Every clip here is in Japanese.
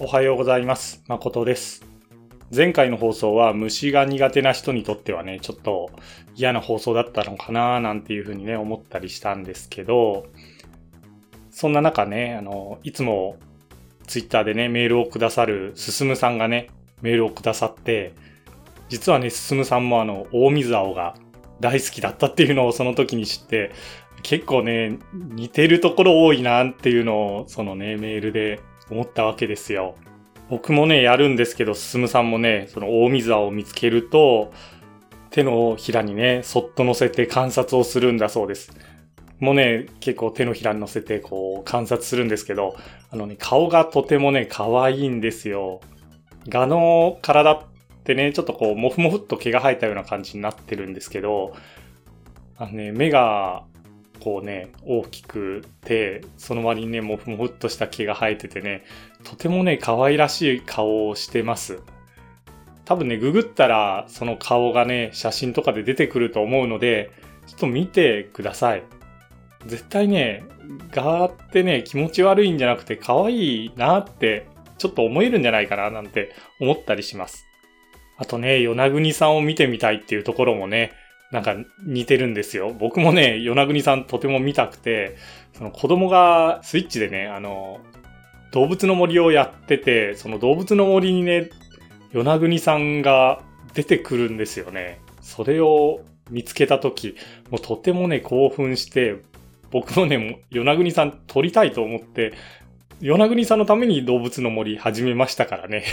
おはようございます。誠です。前回の放送は虫が苦手な人にとってはね、ちょっと嫌な放送だったのかななんていうふうにね、思ったりしたんですけど、そんな中ね、あの、いつもツイッターでね、メールをくださるすすむさんがね、メールをくださって、実はね、すすむさんもあの、大水青が大好きだったっていうのをその時に知って、結構ね、似てるところ多いなっていうのを、そのね、メールで思ったわけですよ。僕もね、やるんですけど、進さんもね、その大水青を見つけると、手のひらにね、そっと乗せて観察をするんだそうです。もうね、結構手のひらに乗せてこう観察するんですけど、あのね、顔がとてもね、可愛いんですよ。ガの体ってね、ちょっとこう、もふもふっと毛が生えたような感じになってるんですけど、あのね、目がこうね、大きくて、その割にね、もふもふっとした毛が生えててね、とてもね、可愛らしい顔をしてます。多分ね、ググったら、その顔がね、写真とかで出てくると思うので、ちょっと見てください。絶対ね、ガーってね、気持ち悪いんじゃなくて、可愛いなって、ちょっと思えるんじゃないかな、なんて思ったりします。あとね、与那国さんを見てみたいっていうところもね、なんか似てるんですよ。僕もね、与那国さんとても見たくて、その子供がスイッチでね、あの、動物の森をやってて、その動物の森にね、与那国さんが出てくるんですよね。それを見つけたとき、もうとてもね、興奮して、僕もね、与那国さん撮りたいと思って、与那国さんのために動物の森始めましたからね。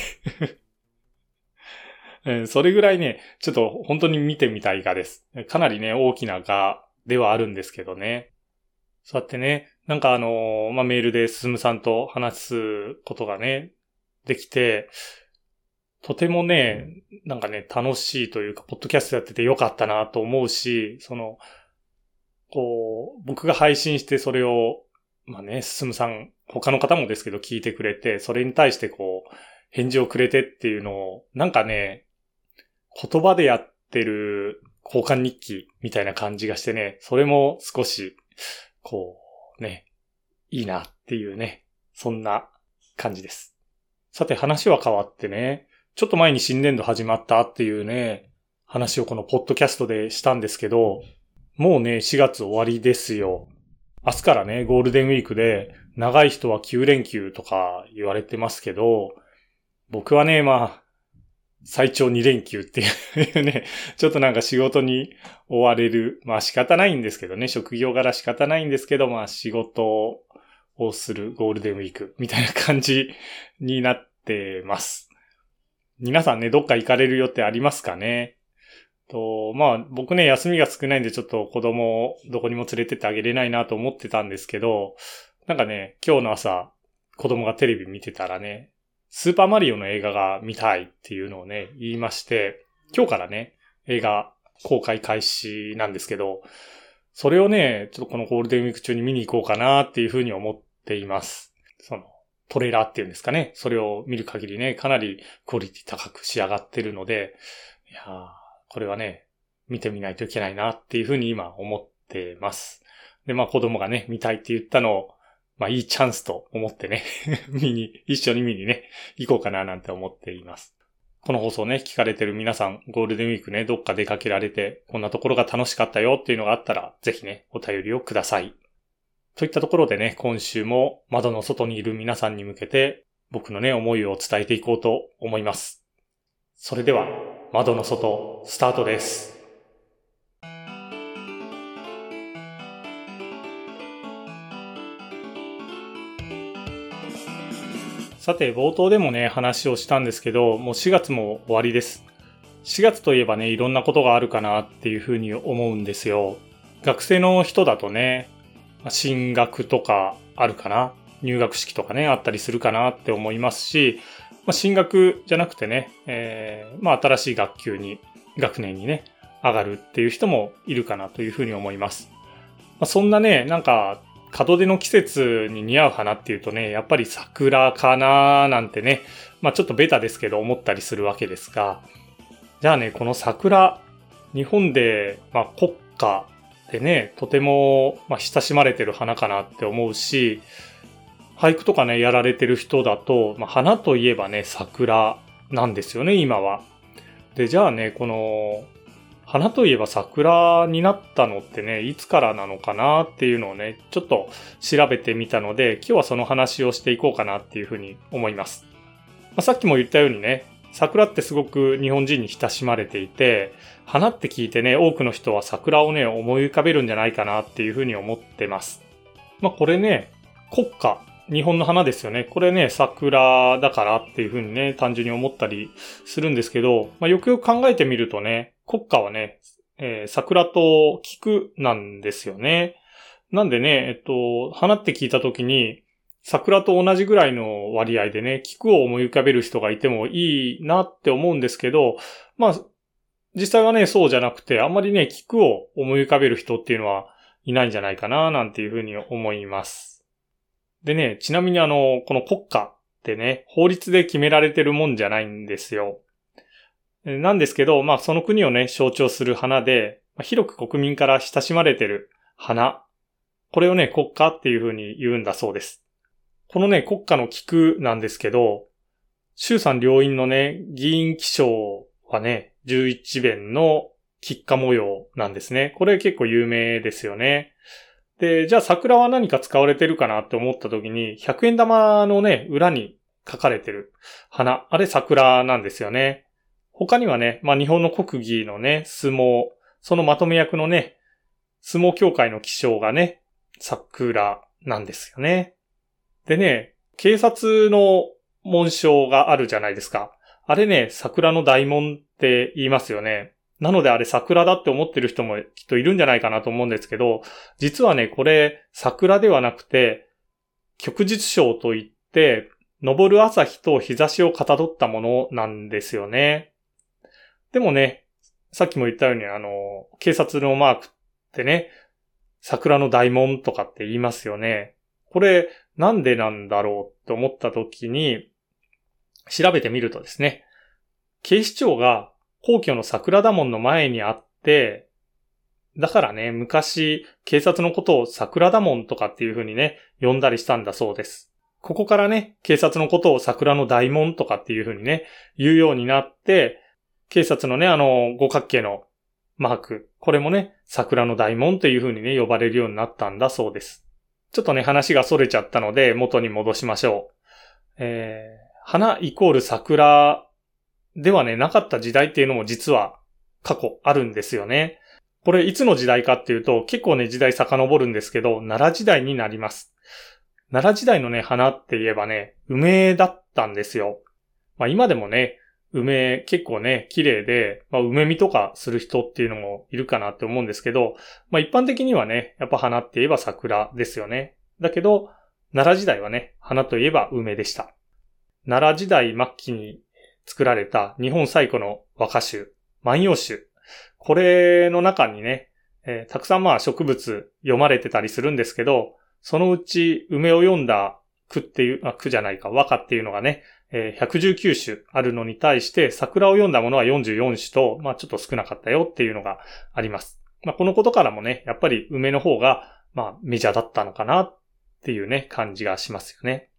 うんそれぐらいね、ちょっと本当に見てみたい画です。かなりね、大きな画ではあるんですけどね。そうやってね、なんかあのーまあ、メールで進さんと話すことがね、できて、とてもね、なんかね、楽しいというか、ポッドキャストやっててよかったなと思うし、その、こう、僕が配信してそれを、まあね、進さん、他の方もですけど聞いてくれて、それに対してこう、返事をくれてっていうのを、なんかね、言葉でやってる交換日記みたいな感じがしてね、それも少し、こう、ね、いいなっていうね、そんな感じです。さて話は変わってね、ちょっと前に新年度始まったっていうね、話をこのポッドキャストでしたんですけど、もうね、4月終わりですよ。明日からね、ゴールデンウィークで、長い人は9連休とか言われてますけど、僕はね、まあ、最長2連休っていうね、ちょっとなんか仕事に追われる。まあ仕方ないんですけどね、職業柄仕方ないんですけど、まあ仕事をするゴールデンウィークみたいな感じになってます。皆さんね、どっか行かれる予定ありますかね？と、まあ僕ね、休みが少ないんでちょっと子供をどこにも連れてってあげれないなと思ってたんですけど、なんかね、今日の朝、子供がテレビ見てたらね、スーパーマリオの映画が見たいっていうのをね、言いまして、今日からね、映画公開開始なんですけど、それをね、ちょっとこのゴールデンウィーク中に見に行こうかなっていうふうに思っています。その、トレーラーっていうんですかね。それを見る限りね、かなりクオリティ高く仕上がってるので、いやこれはね、見てみないといけないなっていうふうに今思ってます。で、まあ子供がね、見たいって言ったのを、まあいいチャンスと思ってね、見に、一緒に見にね、行こうかななんて思っています。この放送ね、聞かれてる皆さん、ゴールデンウィークね、どっか出かけられて、こんなところが楽しかったよっていうのがあったら、ぜひね、お便りをください。といったところでね、今週も窓の外にいる皆さんに向けて、僕のね、思いを伝えていこうと思います。それでは、窓の外、スタートです。さて、冒頭でもね、話をしたんですけど、もう4月も終わりです。4月といえばね、いろんなことがあるかなっていうふうに思うんですよ。学生の人だとね、進学とかあるかな入学式とかね、あったりするかなって思いますし、まあ、進学じゃなくてね、えーまあ、新しい学級に、学年にね、上がるっていう人もいるかなというふうに思います。まあ、そんなね、なんか、門出の季節に似合う花っていうとね、やっぱり桜かななんてね、まあちょっとベタですけど思ったりするわけですが、じゃあね、この桜、日本で、まあ国家でね、とても、まあ、親しまれてる花かなって思うし、俳句とかね、やられてる人だと、まあ、花といえばね、桜なんですよね、今は。で、じゃあね、この、花といえば桜になったのってね、いつからなのかなっていうのをね、ちょっと調べてみたので、今日はその話をしていこうかなっていうふうに思います。まあ、さっきも言ったようにね、桜ってすごく日本人に親しまれていて、花って聞いてね、多くの人は桜をね、思い浮かべるんじゃないかなっていうふうに思ってます。まあこれね、国家日本の花ですよね。これね、桜だからっていうふうにね、単純に思ったりするんですけど、まあ、よくよく考えてみるとね、国歌はね、えー、桜と菊なんですよね。なんでね、えっと、花って聞いたときに、桜と同じぐらいの割合でね、菊を思い浮かべる人がいてもいいなって思うんですけど、まあ、実際はね、そうじゃなくて、あんまりね、菊を思い浮かべる人っていうのはいないんじゃないかな、なんていうふうに思います。でね、ちなみにあの、この国家ってね、法律で決められてるもんじゃないんですよ。なんですけど、まあその国をね、象徴する花で、広く国民から親しまれてる花。これをね、国家っていう風に言うんだそうです。このね、国家の菊なんですけど、衆参両院のね、議員記章はね、11弁の菊花模様なんですね。これ結構有名ですよね。で、じゃあ桜は何か使われてるかなって思った時に、100円玉のね、裏に書かれてる花、あれ桜なんですよね。他にはね、まあ日本の国技のね、相撲、そのまとめ役のね、相撲協会の気象がね、桜なんですよね。でね、警察の紋章があるじゃないですか。あれね、桜の大門って言いますよね。なのであれ桜だって思ってる人もきっといるんじゃないかなと思うんですけど、実はね、これ桜ではなくて、旭日章といって、昇る朝日と日差しをかたどったものなんですよね。でもね、さっきも言ったようにあの、警察のマークってね、桜の大門とかって言いますよね。これなんでなんだろうって思った時に、調べてみるとですね、警視庁が皇居の桜田門の前にあって、だからね、昔、警察のことを桜田門とかっていう風にね、呼んだりしたんだそうです。ここからね、警察のことを桜の大門とかっていう風にね、言うようになって、警察のね、あの、五角形のマーク、これもね、桜の大門という風にね、呼ばれるようになったんだそうです。ちょっとね、話が逸れちゃったので、元に戻しましょう。えー、花イコール桜ではね、なかった時代っていうのも実は過去あるんですよね。これいつの時代かっていうと結構ね時代遡るんですけど、奈良時代になります。奈良時代のね、花って言えばね、梅だったんですよ。まあ今でもね、梅結構ね、綺麗で、まあ梅見とかする人っていうのもいるかなって思うんですけど、まあ一般的にはね、やっぱ花って言えば桜ですよね。だけど、奈良時代はね、花といえば梅でした。奈良時代末期に作られた日本最古の和歌集、万葉集。これの中にね、えー、たくさんまあ植物読まれてたりするんですけど、そのうち梅を読んだ句っていう、あ、句じゃないか、和歌っていうのがね、えー、119種あるのに対して桜を読んだものは44種と、まあちょっと少なかったよっていうのがあります。まあこのことからもね、やっぱり梅の方が、まあメジャーだったのかなっていうね、感じがしますよね。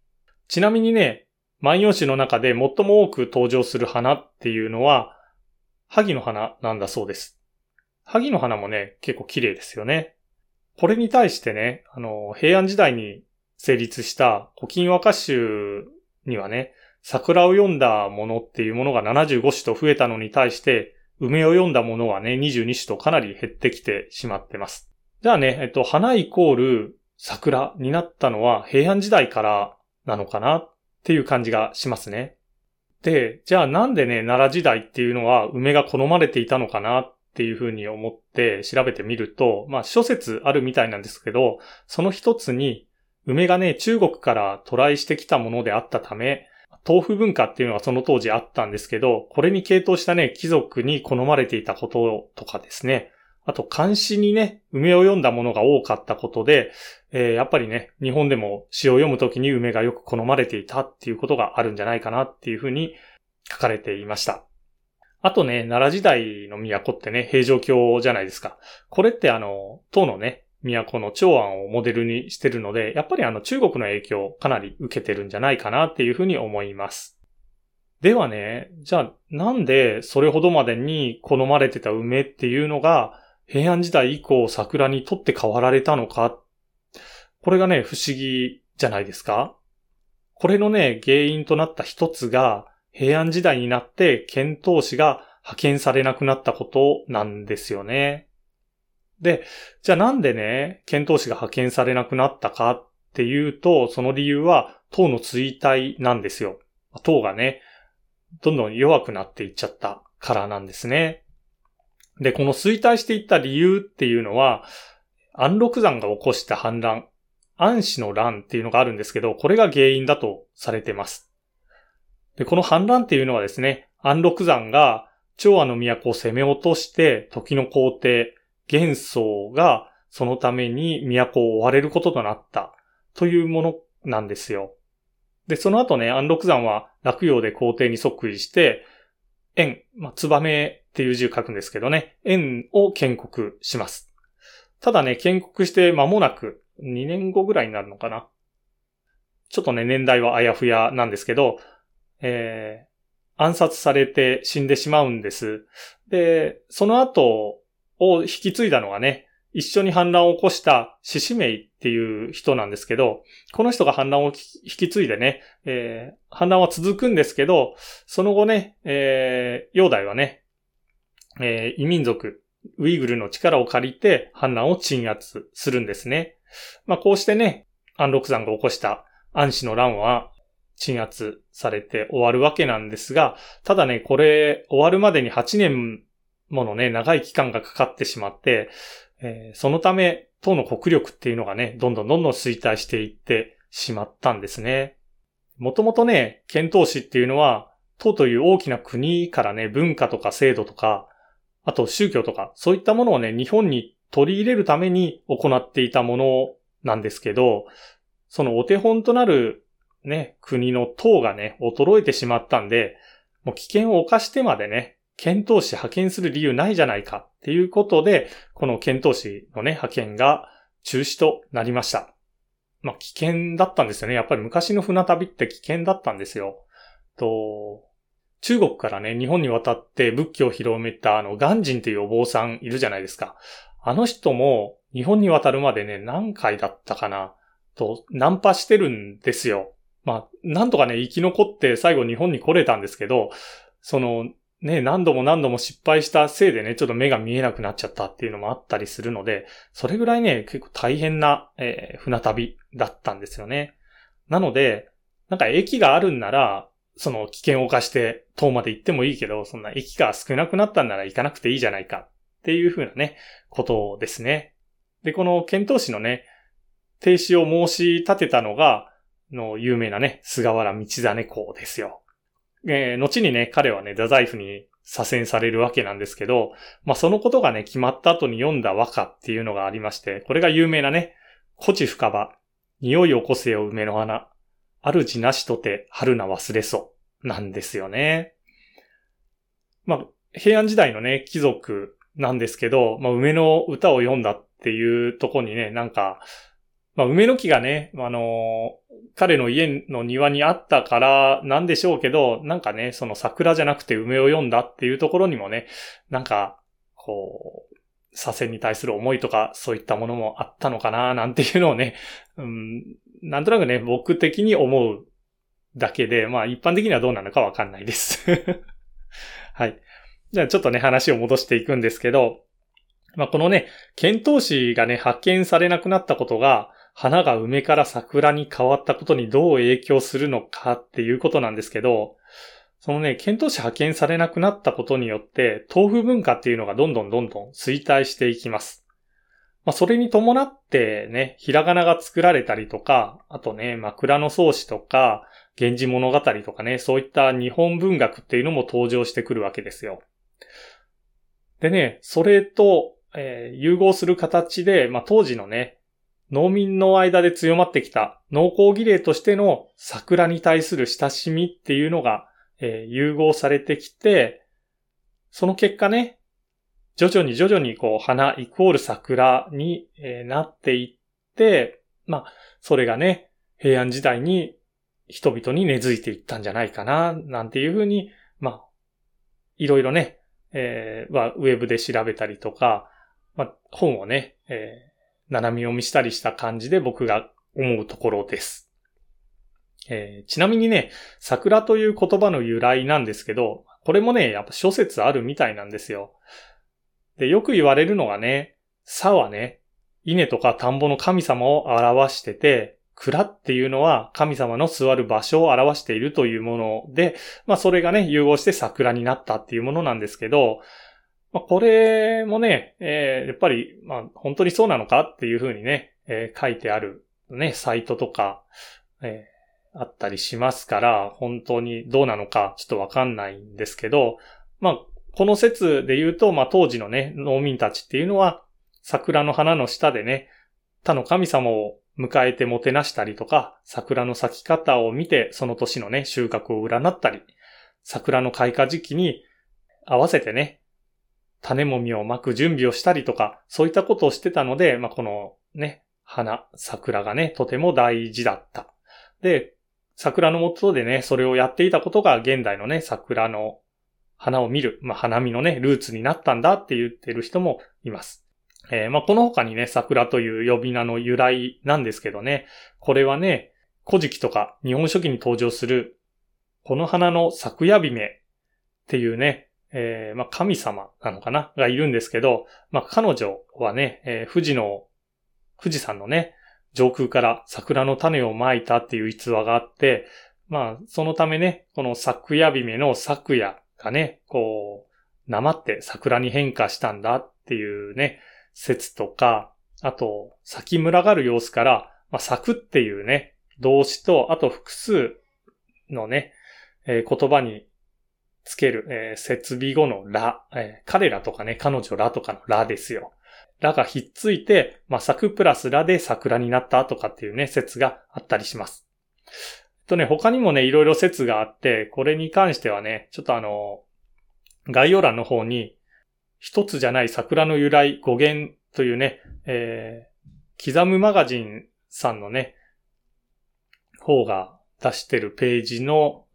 ちなみにね、万葉集の中で最も多く登場する花っていうのは、萩の花なんだそうです。萩の花もね、結構綺麗ですよね。これに対してね、あの、平安時代に成立した古今和歌集にはね、桜を読んだものっていうものが75種と増えたのに対して、梅を読んだものはね、22種とかなり減ってきてしまってます。じゃあね、えっと、花イコール桜になったのは平安時代からなのかなっていう感じがしますね。で、じゃあなんでね、奈良時代っていうのは梅が好まれていたのかなっていうふうに思って調べてみると、まあ諸説あるみたいなんですけど、その一つに梅がね、中国から渡来してきたものであったため、豆腐文化っていうのはその当時あったんですけど、これに傾倒したね、貴族に好まれていたこととかですね、あと漢詩にね、梅を読んだものが多かったことで、えー、やっぱりね、日本でも詩を読むときに梅がよく好まれていたっていうことがあるんじゃないかなっていうふうに書かれていました。あとね、奈良時代の都ってね、平城京じゃないですか。これってあの、唐のね、都の長安をモデルにしてるので、やっぱりあの中国の影響をかなり受けてるんじゃないかなっていうふうに思います。ではね、じゃあなんでそれほどまでに好まれてた梅っていうのが平安時代以降桜にとって変わられたのか？これがね、不思議じゃないですか？これのね、原因となった一つが平安時代になって遣唐使が派遣されなくなったことなんですよね。で、じゃあなんでね、遣唐使が派遣されなくなったかっていうと、その理由は唐の衰退なんですよ。唐がね、どんどん弱くなっていっちゃったからなんですね。で、この衰退していった理由っていうのは、安禄山が起こした反乱、安氏の乱っていうのがあるんですけど、これが原因だとされてます。で、この反乱っていうのはですね、安禄山が長安の都を攻め落として、時の皇帝、元宗がそのために都を追われることとなったというものなんですよ。で、その後ね、安禄山は落葉で皇帝に即位して、円、まあ、ツバメっていう字を書くんですけどね、円を建国します。ただね、建国して間もなく、2年後ぐらいになるのかな。ちょっとね、年代はあやふやなんですけど、えー、暗殺されて死んでしまうんです。で、その後を引き継いだのがね、一緒に反乱を起こした獅子名っていう人なんですけど、この人が反乱を引き継いでね、えー、反乱は続くんですけど、その後ね、えー、煬帝はね、えー、異民族、ウイグルの力を借りて反乱を鎮圧するんですね。まあこうしてね、安禄山が起こした安氏の乱は鎮圧されて終わるわけなんですが、ただね、これ終わるまでに8年ものね、長い期間がかかってしまって、えー、そのため、党の国力っていうのがね、どんどんどんどん衰退していってしまったんですね。もともとね、遣唐使っていうのは、党という大きな国からね、文化とか制度とか、あと宗教とか、そういったものをね、日本に取り入れるために行っていたものなんですけど、そのお手本となるね、国の党がね、衰えてしまったんで、もう危険を冒してまでね、検討士派遣する理由ないじゃないかっていうことで、この検討士のね、派遣が中止となりました。まあ、危険だったんですよね。やっぱり昔の船旅って危険だったんですよ。と、中国からね、日本に渡って仏教を広めたあの、ガンジンっていうお坊さんいるじゃないですか。あの人も日本に渡るまでね、何回だったかな、と、ナンパしてるんですよ。まあ、なんとかね、生き残って最後日本に来れたんですけど、その、ね、何度も何度も失敗したせいでね、ちょっと目が見えなくなっちゃったっていうのもあったりするので、それぐらいね、結構大変な、えー、船旅だったんですよね。なので、なんか駅があるんなら、その危険を冒して遠まで行ってもいいけど、そんな駅が少なくなったんなら行かなくていいじゃないかっていうふうなね、ことですね。で、この検討士のね、停止を申し立てたのが、の有名なね、菅原道真公ですよ。えー、後にね、彼はね、太宰府に左遷されるわけなんですけど、まあ、そのことがね、決まった後に読んだ和歌っていうのがありまして、これが有名なね、古地深場、匂いを起こせよ梅の花、主なしとて春な忘れそ、なんですよね。まあ、平安時代のね、貴族なんですけど、まあ、梅の歌を読んだっていうとこにね、なんか、まあ、梅の木がね、あの彼の家の庭にあったからなんでしょうけど、なんかね、その桜じゃなくて梅を読んだっていうところにもね、なんか、こう、左遷に対する思いとか、そういったものもあったのかな、なんていうのをね、うん、なんとなくね、僕的に思うだけで、まあ一般的にはどうなのかわかんないです はい。じゃあちょっとね、話を戻していくんですけど、まあこのね、遣唐使がね、発見されなくなったことが、花が梅から桜に変わったことにどう影響するのかっていうことなんですけど、そのね、検討士派遣されなくなったことによって、豆腐文化っていうのがどんどんどんどん衰退していきます。まあ、それに伴ってね、ひらがなが作られたりとか、あとね、枕草子とか、源氏物語とかね、そういった日本文学っていうのも登場してくるわけですよ。でね、それと、えー、融合する形で、まあ、当時のね、農民の間で強まってきた農耕儀礼としての桜に対する親しみっていうのが、えー、融合されてきて、その結果ね、徐々に徐々にこう花イコール桜になっていって、まあ、それがね、平安時代に人々に根付いていったんじゃないかな、なんていうふうに、まあ、いろいろね、えー、ウェブで調べたりとか、まあ、本をね、えー、斜め読みしたりした感じで僕が思うところです。えー、ちなみにね、桜という言葉の由来なんですけど、これもね、やっぱ諸説あるみたいなんですよ。で、よく言われるのがね、さはね、稲とか田んぼの神様を表してて、蔵っていうのは神様の座る場所を表しているというもので、まあそれがね、融合して桜になったっていうものなんですけど、まあこれもね、えー、やっぱり、まあ本当にそうなのか？っていうふうにね、えー、書いてあるね、サイトとか、えー、あったりしますから、本当にどうなのかちょっとわかんないんですけど、まあこの説で言うと、まあ当時のね、農民たちっていうのは、桜の花の下でね、他の神様を迎えてもてなしたりとか、桜の咲き方を見てその年のね、収穫を占ったり、桜の開花時期に合わせてね、種もみを巻く準備をしたりとか、そういったことをしてたので、まあ、このね、花、桜がね、とても大事だった。で、桜の元でね、それをやっていたことが現代のね、桜の花を見る、まあ、花見のね、ルーツになったんだって言ってる人もいます。えー、まあ、この他にね、桜という呼び名の由来なんですけどね、これはね、古事記とか日本書紀に登場する、この花の咲夜姫っていうね、えー、まあ、神様なのかな？がいるんですけど、まあ、彼女はね、えー、富士の、富士山のね、上空から桜の種をまいたっていう逸話があって、まあ、そのためね、この咲夜姫の咲夜がね、こう、なまって桜に変化したんだっていうね、説とか、あと、咲き群がる様子から、まあ、咲くっていうね、動詞と、あと複数のね、えー、言葉につける、えー、設備後のら、えー、彼らとかね、彼女らとかのらですよ。らがひっついて、まあ、咲くプラスらで桜になったとかっていうね、説があったりします。とね、他にもね、いろいろ説があって、これに関してはね、ちょっとあの、概要欄の方に一つじゃない桜の由来語源というね、えー、刻むマガジンさんのね、方が出してるページの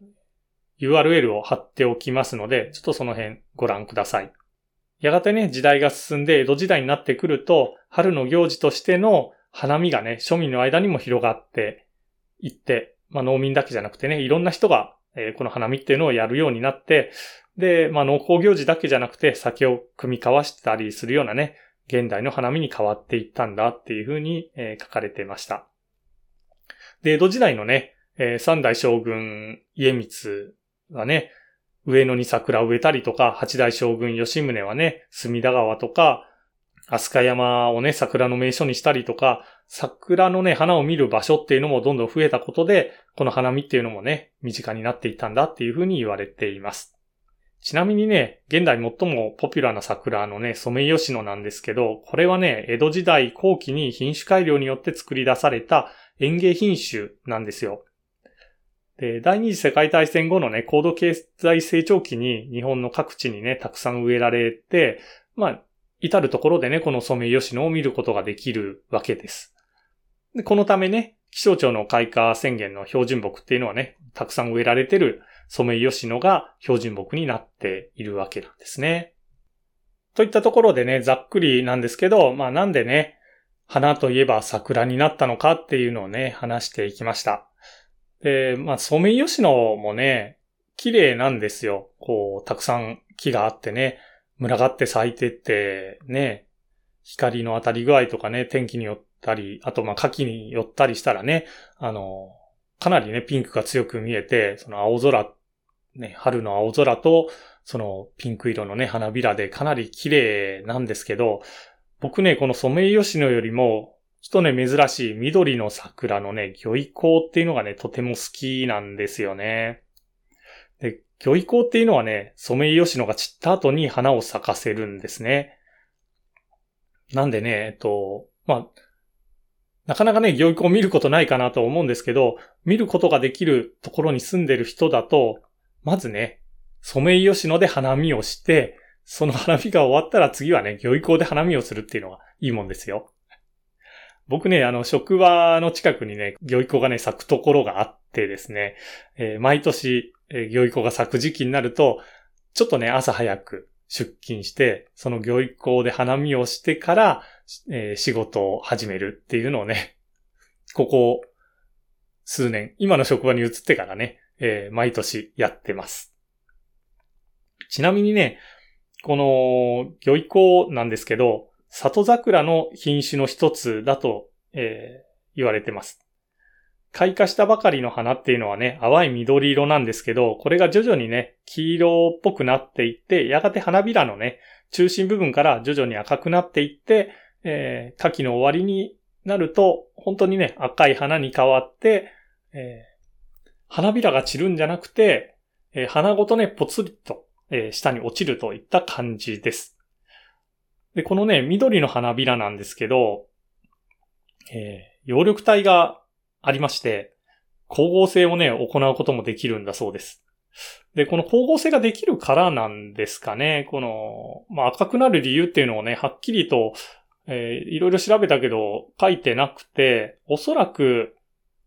URL を貼っておきますので、ちょっとその辺ご覧ください。やがてね、時代が進んで江戸時代になってくると、春の行事としての花見がね、庶民の間にも広がっていって、まあ農民だけじゃなくてね、いろんな人が、えー、この花見っていうのをやるようになって、で、まあ農耕行事だけじゃなくて酒を組み交わしたりするようなね、現代の花見に変わっていったんだっていうふうに、えー、書かれてました。で、江戸時代のね、えー、三代将軍家光はね、上野に桜を植えたりとか、八代将軍吉宗はね、隅田川とか、飛鳥山をね、桜の名所にしたりとか、桜のね、花を見る場所っていうのもどんどん増えたことで、この花見っていうのもね、身近になっていったんだっていうふうに言われています。ちなみにね、現代最もポピュラーな桜のね、ソメイヨシノなんですけど、これはね、江戸時代後期に品種改良によって作り出された園芸品種なんですよ。で、第二次世界大戦後のね、高度経済成長期に日本の各地にね、たくさん植えられて、まあ、至るところでね、このソメイヨシノを見ることができるわけです。で、このためね、気象庁の開花宣言の標準木っていうのはね、たくさん植えられてるソメイヨシノが標準木になっているわけなんですね。といったところでね、ざっくりなんですけど、まあなんでね、花といえば桜になったのかっていうのをね、話していきました。で、まあソメイヨシノもね、綺麗なんですよ。こう、たくさん木があってね、群がって咲いてってね、光の当たり具合とかね、天気によったり、あとまあ夏季によったりしたらね、あの、かなりね、ピンクが強く見えて、その青空、ね、春の青空と、そのピンク色のね、花びらでかなり綺麗なんですけど、僕ね、このソメイヨシノよりも、ちょっとね、珍しい緑の桜のね、魚意光っていうのがね、とても好きなんですよね。で、魚意光っていうのはね、ソメイヨシノが散った後に花を咲かせるんですね。なんでね、えっと、まあ、なかなかね、教育を見ることないかなと思うんですけど、見ることができるところに住んでる人だと、まずね、ソメイヨシノで花見をして、その花見が終わったら次はね、漁港で花見をするっていうのがいいもんですよ。僕ね、あの、職場の近くにね、漁港がね、咲くところがあってですね、えー、毎年、えー、漁港が咲く時期になると、ちょっとね、朝早く出勤して、その漁港で花見をしてから、えー、仕事を始めるっていうのをね、ここ数年、今の職場に移ってからね、えー、毎年やってます。ちなみにね、この漁港なんですけど、里桜の品種の一つだと、えー、言われてます。開花したばかりの花っていうのはね、淡い緑色なんですけど、これが徐々にね、黄色っぽくなっていって、やがて花びらのね、中心部分から徐々に赤くなっていって、えー、夏季の終わりになると、本当にね、赤い花に変わって、えー、花びらが散るんじゃなくて、えー、花ごとね、ぽつりと、えー、下に落ちるといった感じです。で、このね、緑の花びらなんですけど、えー、葉緑体がありまして、光合成をね、行うこともできるんだそうです。で、この光合成ができるからなんですかね。この、まあ、赤くなる理由っていうのをね、はっきりと、えー、いろいろ調べたけど、書いてなくて、おそらく、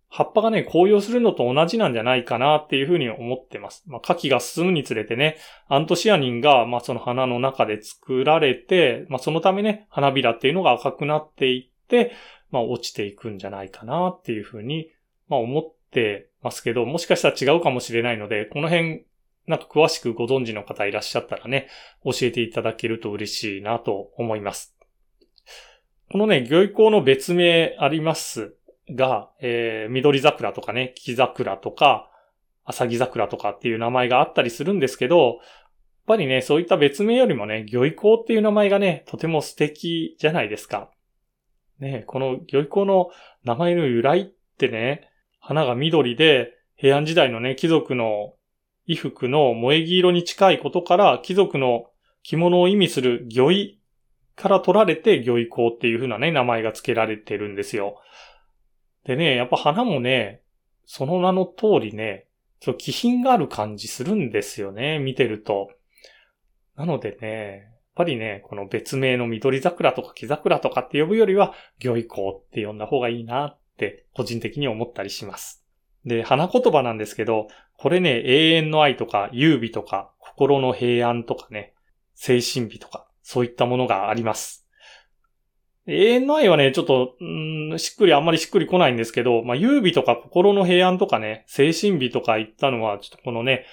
葉っぱがね、紅葉するのと同じなんじゃないかなっていうふうに思ってます。まあ、夏季が進むにつれてね、アントシアニンが、まあ、その花の中で作られて、まあ、そのためね、花びらっていうのが赤くなっていって、まあ、落ちていくんじゃないかなっていうふうに、まあ、思ってますけど、もしかしたら違うかもしれないので、この辺、なんか詳しくご存知の方いらっしゃったらね、教えていただけると嬉しいなと思います。このね、漁意港の別名ありますが、えー、緑桜とかね、木桜とか、浅木桜とかっていう名前があったりするんですけど、やっぱりね、そういった別名よりもね、漁意港っていう名前がね、とても素敵じゃないですか。ね、この漁意港の名前の由来ってね、花が緑で、平安時代のね、貴族の衣服の萌え木色に近いことから、貴族の着物を意味する魚衣から取られて魚衣港っていう風なね、名前が付けられてるんですよ。でね、やっぱ花もね、その名の通りね、ちょ気品がある感じするんですよね、見てると。なのでね、やっぱりね、この別名の緑桜とか木桜とかって呼ぶよりは、魚意向って呼んだ方がいいなって個人的に思ったりします。で、花言葉なんですけど、これね、永遠の愛とか、優美とか、心の平安とかね、精神美とか、そういったものがあります。永遠の愛はね、ちょっと、んしっくり、あんまりしっくりこないんですけど、まあ、優美とか心の平安とかね、精神美とか言ったのは、ちょっとこのね、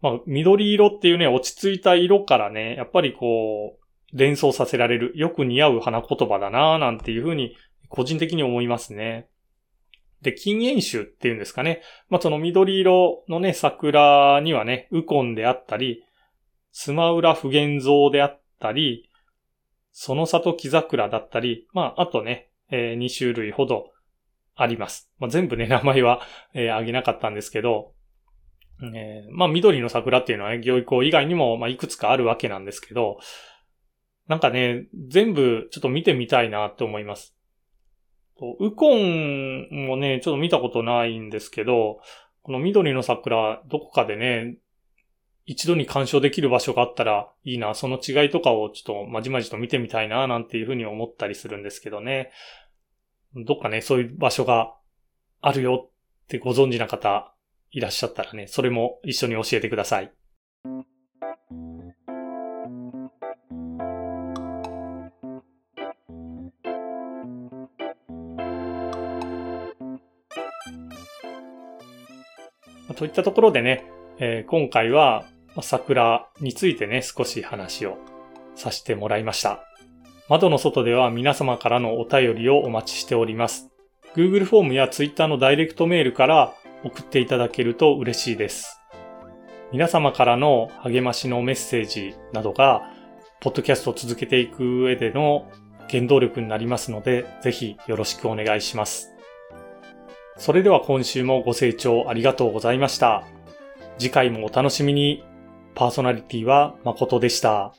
まあ、緑色っていうね、落ち着いた色からね、やっぱりこう、連想させられる、よく似合う花言葉だなぁなんていうふうに、個人的に思いますね。で、禁煙種っていうんですかね。まあ、その緑色のね、桜にはね、ウコンであったり、スマウラ不現像であったり、その里木桜だったり、まあ、あとね、えー、2種類ほどあります。まあ、全部ね、名前は、えー、あげなかったんですけど、えー、まあ緑の桜っていうのはね、行為校以外にも、まあいくつかあるわけなんですけど、なんかね、全部ちょっと見てみたいなって思います。ウコンもね、ちょっと見たことないんですけど、この緑の桜、どこかでね、一度に鑑賞できる場所があったらいいな、その違いとかをちょっとまじまじと見てみたいな、なんていうふうに思ったりするんですけどね。どっかね、そういう場所があるよってご存知な方いらっしゃったらね、それも一緒に教えてください。といったところでね、えー、今回は桜についてね、少し話をさせてもらいました。窓の外では皆様からのお便りをお待ちしております。Google フォームや Twitter のダイレクトメールから送っていただけると嬉しいです。皆様からの励ましのメッセージなどが、ポッドキャストを続けていく上での原動力になりますので、ぜひよろしくお願いします。それでは今週もご清聴ありがとうございました。次回もお楽しみに。パーソナリティは誠でした。